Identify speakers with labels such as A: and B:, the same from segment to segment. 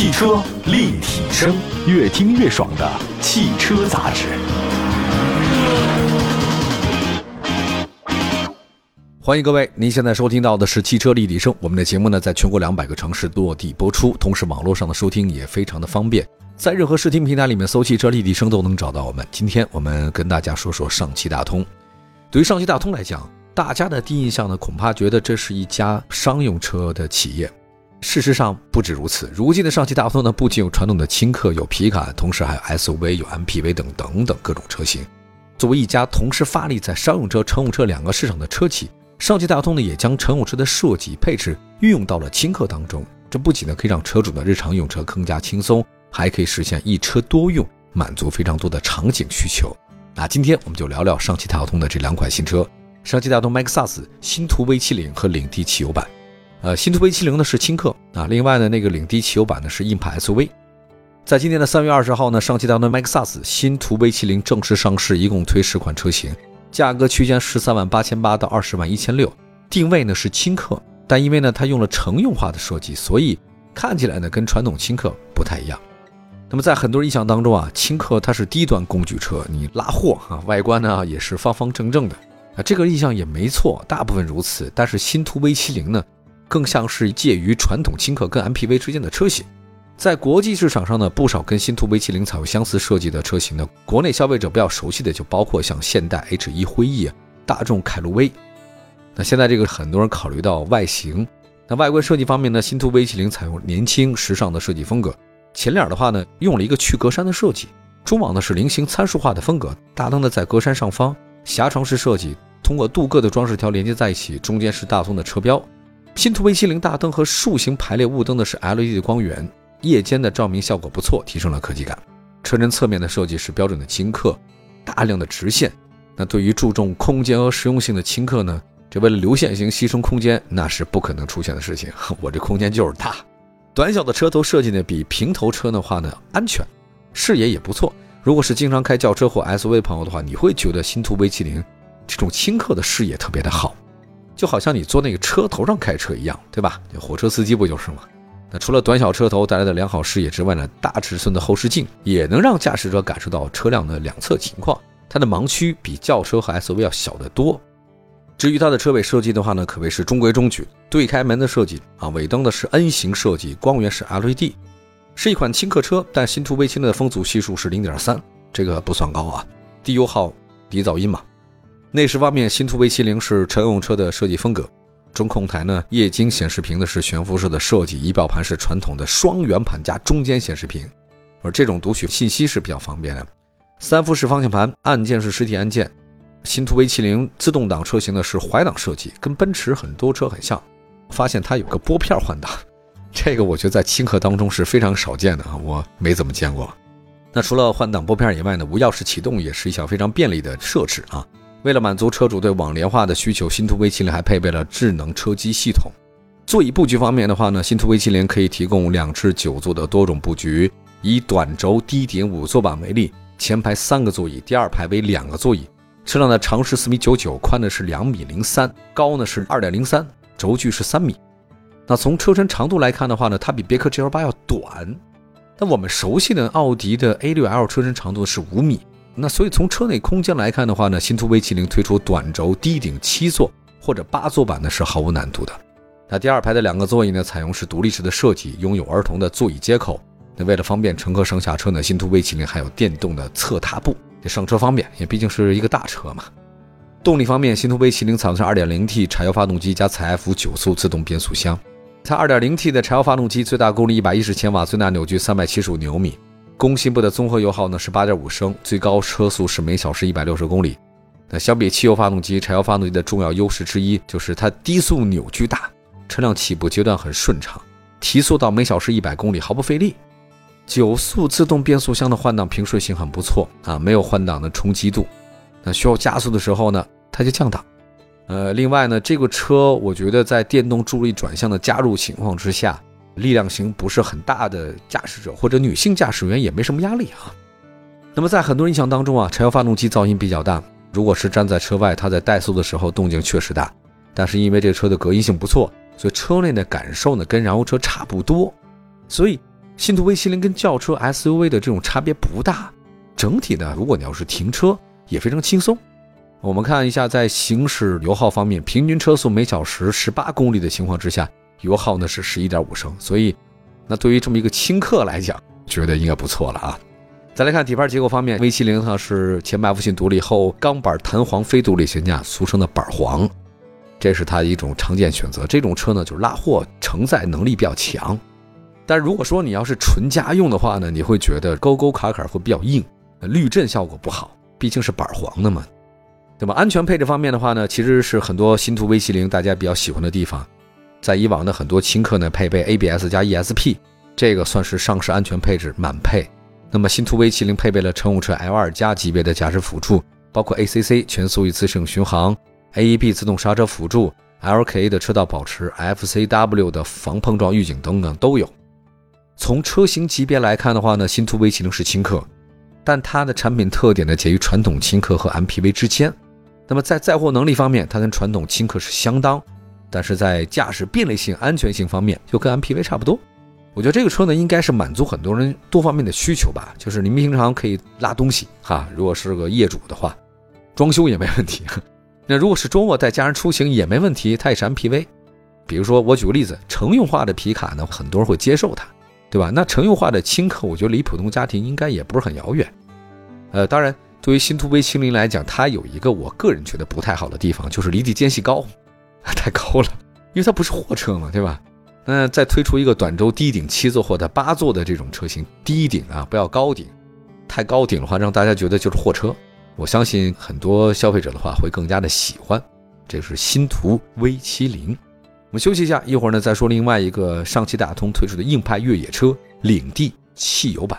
A: 汽车立体声，越听越爽的汽车杂志。
B: 欢迎各位，您现在收听到的是汽车立体声。我们的节目呢，在全国两百个城市落地播出，同时网络上的收听也非常的方便，在任何视听平台里面搜“汽车立体声”都能找到我们。今天我们跟大家说说上汽大通。对于上汽大通来讲，大家的第一印象呢，恐怕觉得这是一家商用车的企业。事实上不止如此，如今的上汽大通呢，不仅有传统的轻客、有皮卡，同时还有 SUV、有 MPV 等等等各种车型。作为一家同时发力在商用车、乘用车两个市场的车企，上汽大通呢也将乘用车的设计配置运用到了轻客当中。这不仅呢可以让车主的日常用车更加轻松，还可以实现一车多用，满足非常多的场景需求。那今天我们就聊聊上汽大通的这两款新车：上汽大通 MAXUS 新途 V70 和领地汽油版。呃，新途 V70 呢是轻客啊，另外呢那个领地汽油版呢是硬派 SUV。在今年的三月二十号呢，上汽大众 MAXUS 新途 V70 正式上市，一共推十款车型，价格区间十三万八千八到二十万一千六，定位呢是轻客，但因为呢它用了乘用化的设计，所以看起来呢跟传统轻客不太一样。那么在很多人印象当中啊，轻客它是低端工具车，你拉货啊，外观呢也是方方正正的啊，这个印象也没错，大部分如此。但是新途 V70 呢？更像是介于传统轻客跟 MPV 之间的车型，在国际市场上呢，不少跟新途 V70 采用相似设计的车型呢，国内消费者比较熟悉的就包括像现代 H1 辉逸、大众凯路威。那现在这个很多人考虑到外形，那外观设计方面呢，新途 V70 采用年轻时尚的设计风格，前脸的话呢，用了一个去格栅的设计，中网呢是菱形参数化的风格，大灯呢在格栅上方。狭长式设计，通过镀铬的装饰条连接在一起，中间是大通的车标。新途 V70 大灯和竖形排列雾灯的是 LED 光源，夜间的照明效果不错，提升了科技感。车身侧面的设计是标准的轻客，大量的直线。那对于注重空间和实用性的轻客呢，这为了流线型牺牲空间，那是不可能出现的事情。我这空间就是大，短小的车头设计呢，比平头车的话呢安全，视野也不错。如果是经常开轿车或 SUV 朋友的话，你会觉得新途 V70 这种轻客的视野特别的好。就好像你坐那个车头上开车一样，对吧？火车司机不就是吗？那除了短小车头带来的良好视野之外呢，大尺寸的后视镜也能让驾驶者感受到车辆的两侧情况。它的盲区比轿车和 SUV 要小得多。至于它的车尾设计的话呢，可谓是中规中矩。对开门的设计啊，尾灯的是 N 型设计，光源是 LED，是一款轻客车。但新途威轻的风阻系数是零点三，这个不算高啊，低油耗、低噪音嘛。内饰方面，新途 V70 是乘用车的设计风格。中控台呢，液晶显示屏的是悬浮式的设计，仪表盘是传统的双圆盘加中间显示屏，而这种读取信息是比较方便的。三幅式方向盘，按键是实体按键。新途 V70 自动挡车型呢是怀挡设计，跟奔驰很多车很像。发现它有个拨片换挡，这个我觉得在轻客当中是非常少见的啊，我没怎么见过。那除了换挡拨片以外呢，无钥匙启动也是一项非常便利的设置啊。为了满足车主对网联化的需求，新途 V70 还配备了智能车机系统。座椅布局方面的话呢，新途 V70 可以提供两至九座的多种布局，以短轴低顶五座版为例，前排三个座椅，第二排为两个座椅。车辆的长是四米九九，宽呢是两米零三，高呢是二点零三，轴距是三米。那从车身长度来看的话呢，它比别克 GL8 要短。那我们熟悉的奥迪的 A6L 车身长度是五米。那所以从车内空间来看的话呢，新途 V70 推出短轴低顶七座或者八座版呢是毫无难度的。那第二排的两个座椅呢，采用是独立式的设计，拥有儿童的座椅接口。那为了方便乘客上下车呢，新途 V70 还有电动的侧踏步，这上车方便，也毕竟是一个大车嘛。动力方面，新途 V70 采用是 2.0T 柴油发动机加采埃孚九速自动变速箱。它 2.0T 的柴油发动机最大功率110千瓦，最大扭矩375牛米。工信部的综合油耗呢是八点五升，最高车速是每小时一百六十公里。那相比汽油发动机，柴油发动机的重要优势之一就是它低速扭矩大，车辆起步阶段很顺畅，提速到每小时一百公里毫不费力。九速自动变速箱的换挡平顺性很不错啊，没有换挡的冲击度。那需要加速的时候呢，它就降档。呃，另外呢，这个车我觉得在电动助力转向的加入情况之下。力量型不是很大的驾驶者或者女性驾驶员也没什么压力啊。那么在很多人印象当中啊，柴油发动机噪音比较大。如果是站在车外，它在怠速的时候动静确实大。但是因为这个车的隔音性不错，所以车内的感受呢跟燃油车差不多。所以新途 V70 跟轿车 SUV 的这种差别不大，整体呢，如果你要是停车也非常轻松。我们看一下，在行驶油耗方面，平均车速每小时十八公里的情况之下，油耗呢是十一点五升，所以那对于这么一个轻客来讲，觉得应该不错了啊。再来看底盘结构方面，V70 它是前麦弗逊独立后钢板弹簧非独立悬架，俗称的板簧，这是它一种常见选择。这种车呢，就是拉货承载能力比较强。但如果说你要是纯家用的话呢，你会觉得沟沟坎坎会比较硬，滤震效果不好，毕竟是板簧的嘛。那么安全配置方面的话呢，其实是很多新途 V70 大家比较喜欢的地方。在以往的很多轻客呢，配备 ABS 加 ESP，这个算是上市安全配置满配。那么新途 V70 配备了乘用车 L2 加级别的驾驶辅助，包括 ACC 全速一次性巡航、AEB 自动刹车辅助、LKA 的车道保持、FCW 的防碰撞预警等等都有。从车型级别来看的话呢，新途 V70 是轻客，但它的产品特点呢介于传统轻客和 MPV 之间。那么在载货能力方面，它跟传统轻客是相当，但是在驾驶便利性、安全性方面就跟 MPV 差不多。我觉得这个车呢，应该是满足很多人多方面的需求吧。就是您平常可以拉东西哈，如果是个业主的话，装修也没问题。那如果是周末带家人出行也没问题，它也是 MPV。比如说我举个例子，乘用化的皮卡呢，很多人会接受它。对吧？那乘用化的轻客，我觉得离普通家庭应该也不是很遥远。呃，当然，对于新途 V70 来讲，它有一个我个人觉得不太好的地方，就是离地间隙高，太高了，因为它不是货车嘛，对吧？那再推出一个短轴低顶七座或者八座的这种车型，低顶啊，不要高顶，太高顶的话，让大家觉得就是货车。我相信很多消费者的话会更加的喜欢。这是新途 V70。我们休息一下，一会儿呢再说另外一个上汽大通推出的硬派越野车领地汽油版。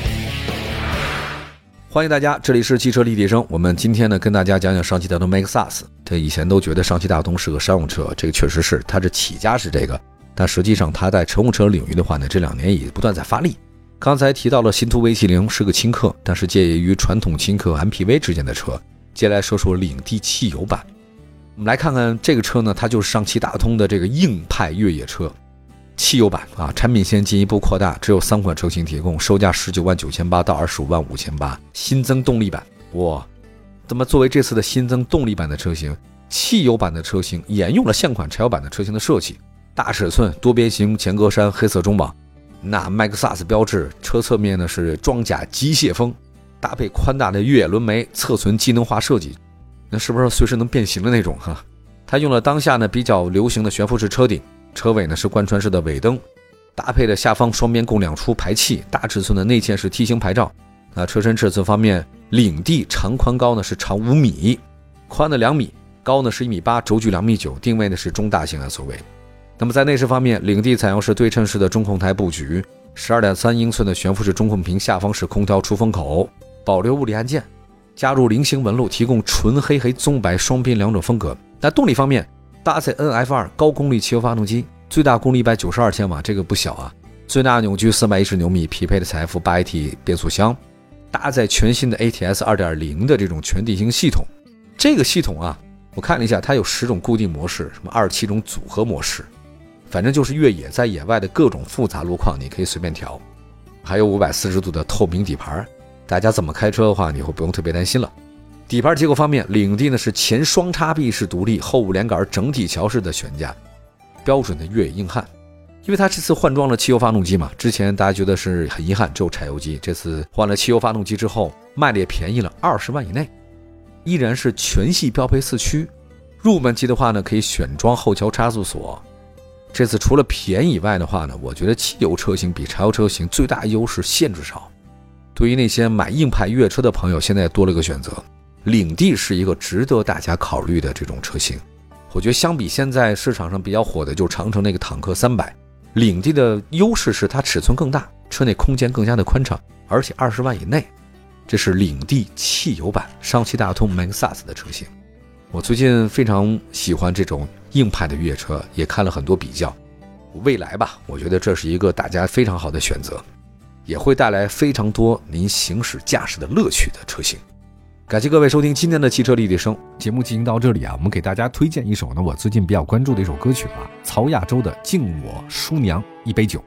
B: 欢迎大家，这里是汽车立体声。我们今天呢，跟大家讲讲上汽大通 MAXUS。这以前都觉得上汽大通是个商用车，这个确实是，它这起家是这个，但实际上它在乘用车领域的话呢，这两年也不断在发力。刚才提到了新途 V70 是个轻客，但是介于传统轻客 MPV 之间的车。接下来说说领地汽油版，我们来看看这个车呢，它就是上汽大通的这个硬派越野车。汽油版啊，产品线进一步扩大，只有三款车型提供，售价十九万九千八到二十五万五千八。新增动力版，哇，那么作为这次的新增动力版的车型，汽油版的车型沿用了现款柴油版的车型的设计，大尺寸多边形前格栅，黑色中网，那 MAXUS 标志，车侧面呢是装甲机械风，搭配宽大的越野轮眉，侧存机能化设计，那是不是随时能变形的那种哈？它用了当下呢比较流行的悬浮式车顶。车尾呢是贯穿式的尾灯，搭配的下方双边共两出排气，大尺寸的内嵌式梯形牌照。那车身尺寸方面，领地长宽高呢是长五米，宽的两米，高呢是一米八，轴距两米九，定位呢是中大型 SUV。那么在内饰方面，领地采用是对称式的中控台布局，十二点三英寸的悬浮式中控屏，下方是空调出风口，保留物理按键，加入菱形纹路，提供纯黑黑棕白双边两种风格。那动力方面。搭载 NF2 高功率汽油发动机，最大功率一百九十二千瓦，这个不小啊！最大扭矩四百一十牛米，匹配的采富八 AT 变速箱，搭载全新的 ATS 二点零的这种全地形系统。这个系统啊，我看了一下，它有十种固定模式，什么二十七种组合模式，反正就是越野在野外的各种复杂路况，你可以随便调。还有五百四十度的透明底盘，大家怎么开车的话，你会不用特别担心了。底盘结构方面，领地呢是前双叉臂式独立，后五连杆整体桥式的悬架，标准的越野硬汉。因为它这次换装了汽油发动机嘛，之前大家觉得是很遗憾只有柴油机，这次换了汽油发动机之后，卖的也便宜了二十万以内，依然是全系标配四驱。入门级的话呢，可以选装后桥差速锁。这次除了便宜以外的话呢，我觉得汽油车型比柴油车型最大优势限制少。对于那些买硬派越野车的朋友，现在多了个选择。领地是一个值得大家考虑的这种车型，我觉得相比现在市场上比较火的，就是长城那个坦克三百，领地的优势是它尺寸更大，车内空间更加的宽敞，而且二十万以内，这是领地汽油版上汽大通 MAXUS 的车型。我最近非常喜欢这种硬派的越野车，也看了很多比较。未来吧，我觉得这是一个大家非常好的选择，也会带来非常多您行驶驾驶的乐趣的车型。感谢各位收听今天的汽车立体声
C: 节目，进行到这里啊，我们给大家推荐一首呢，我最近比较关注的一首歌曲啊，曹亚洲的《敬我叔娘一杯酒》。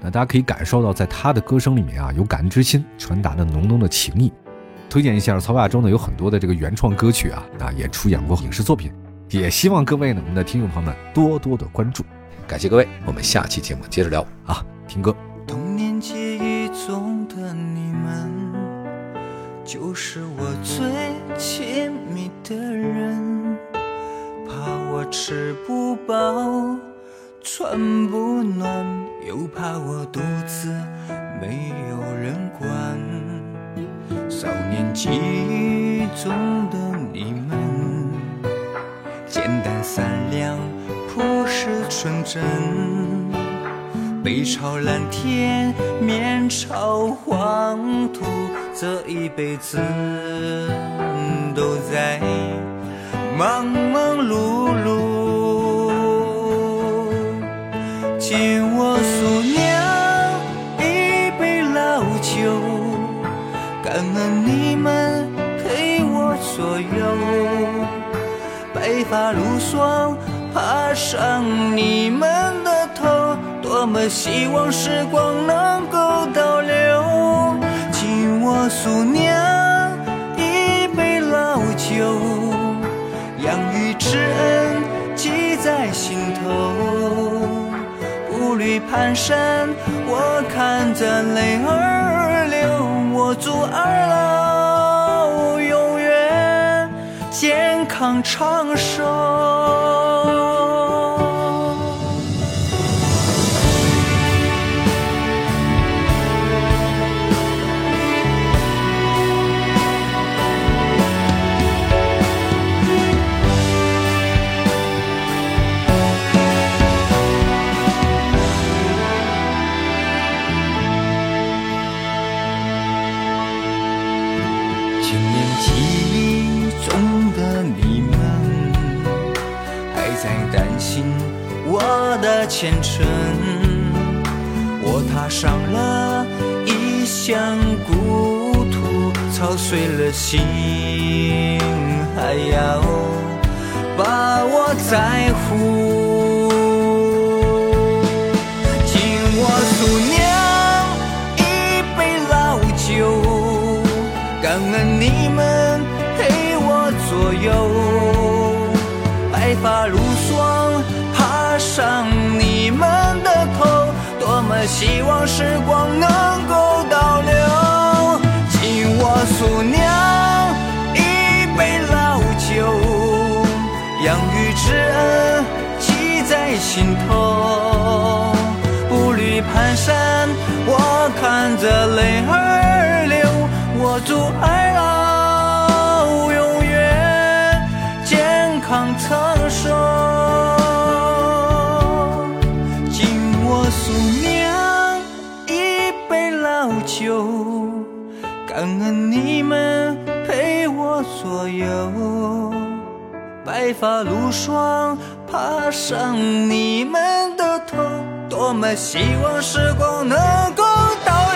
C: 那大家可以感受到，在他的歌声里面啊，有感恩之心，传达的浓浓的情谊。推荐一下，曹亚洲呢有很多的这个原创歌曲啊，啊也出演过影视作品，也希望各位呢，我们的听众朋友们多多的关注。
B: 感谢各位，我们下期节目接着聊啊，听歌。
D: 穿不暖，又怕我独自没有人管。少年记忆中的你们，简单善良，朴实纯真。背朝蓝天，面朝黄土，这一辈子都在忙忙碌。们陪我左右。白发如霜，爬上你们的头。多么希望时光能够倒流，敬我叔娘一杯老酒，养育之恩记在心头。步履蹒跚，我看着泪儿流。我祝二老健康长寿。的前程，我踏上了异乡故土，操碎了心，还要把我在乎。敬我叔娘一杯老酒，感恩你们陪我左右，白发如希望时光能够倒流，敬我叔娘一杯老酒，养育之恩记在心头。步履蹒跚，我看着泪儿流，我祝二老发如霜，爬上你们的头，多么希望时光能够倒。